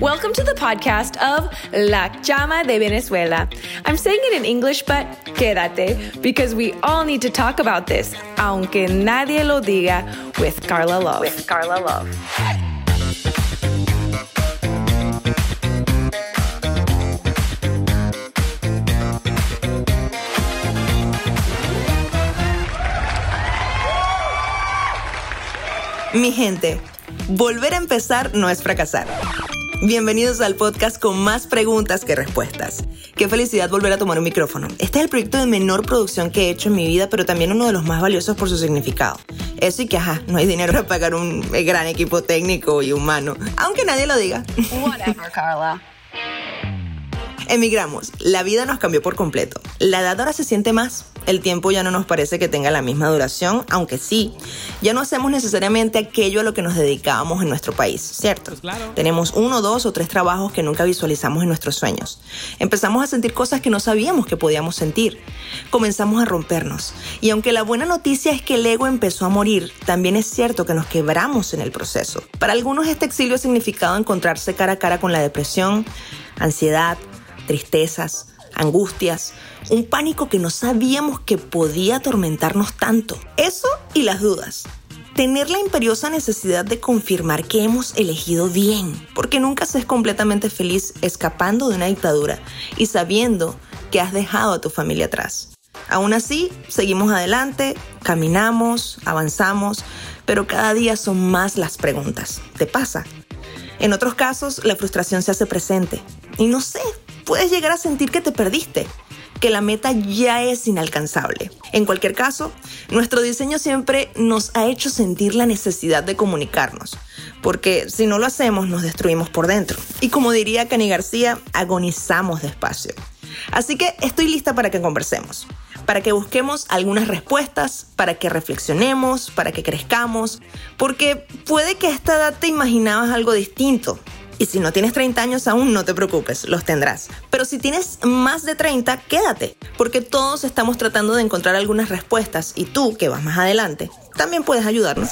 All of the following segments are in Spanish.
Welcome to the podcast of La Llama de Venezuela. I'm saying it in English, but quédate, because we all need to talk about this, aunque nadie lo diga, with Carla Love. With Carla Love. Mi gente, volver a empezar no es fracasar. Bienvenidos al podcast con más preguntas que respuestas. Qué felicidad volver a tomar un micrófono. Este es el proyecto de menor producción que he hecho en mi vida, pero también uno de los más valiosos por su significado. Eso y que, ajá, no hay dinero para pagar un gran equipo técnico y humano, aunque nadie lo diga. Whatever, Carla. Emigramos, la vida nos cambió por completo. La edad ahora se siente más, el tiempo ya no nos parece que tenga la misma duración, aunque sí, ya no hacemos necesariamente aquello a lo que nos dedicábamos en nuestro país, ¿cierto? Tenemos uno, dos o tres trabajos que nunca visualizamos en nuestros sueños. Empezamos a sentir cosas que no sabíamos que podíamos sentir. Comenzamos a rompernos. Y aunque la buena noticia es que el ego empezó a morir, también es cierto que nos quebramos en el proceso. Para algunos este exilio ha significado encontrarse cara a cara con la depresión, ansiedad, tristezas, angustias, un pánico que no sabíamos que podía atormentarnos tanto. Eso y las dudas. Tener la imperiosa necesidad de confirmar que hemos elegido bien, porque nunca se es completamente feliz escapando de una dictadura y sabiendo que has dejado a tu familia atrás. Aún así, seguimos adelante, caminamos, avanzamos, pero cada día son más las preguntas. ¿Te pasa? En otros casos, la frustración se hace presente. Y no sé, puedes llegar a sentir que te perdiste, que la meta ya es inalcanzable. En cualquier caso, nuestro diseño siempre nos ha hecho sentir la necesidad de comunicarnos, porque si no lo hacemos nos destruimos por dentro. Y como diría Cani García, agonizamos despacio. Así que estoy lista para que conversemos, para que busquemos algunas respuestas, para que reflexionemos, para que crezcamos, porque puede que a esta edad te imaginabas algo distinto, y si no tienes 30 años aún, no te preocupes, los tendrás. Pero si tienes más de 30, quédate, porque todos estamos tratando de encontrar algunas respuestas y tú, que vas más adelante, también puedes ayudarnos.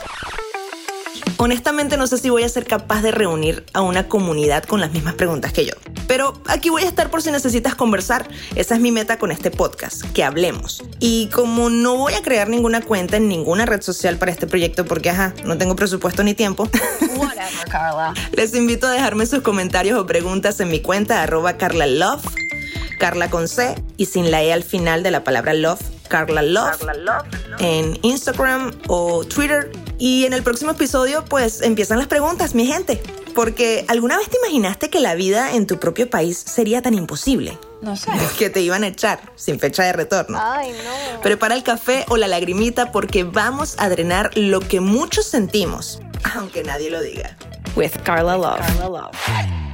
Honestamente no sé si voy a ser capaz de reunir a una comunidad con las mismas preguntas que yo. Pero aquí voy a estar por si necesitas conversar. Esa es mi meta con este podcast, que hablemos. Y como no voy a crear ninguna cuenta en ninguna red social para este proyecto porque, ajá, no tengo presupuesto ni tiempo. Whatever, Carla. Les invito a dejarme sus comentarios o preguntas en mi cuenta arroba Carla Love, Carla con C y sin la E al final de la palabra Love, Carla Love, en Instagram o Twitter. Y en el próximo episodio pues empiezan las preguntas, mi gente. Porque ¿alguna vez te imaginaste que la vida en tu propio país sería tan imposible? No sé. Que te iban a echar sin fecha de retorno. Ay, no. Prepara el café o la lagrimita porque vamos a drenar lo que muchos sentimos, aunque nadie lo diga. With Carla Love. Carla Love.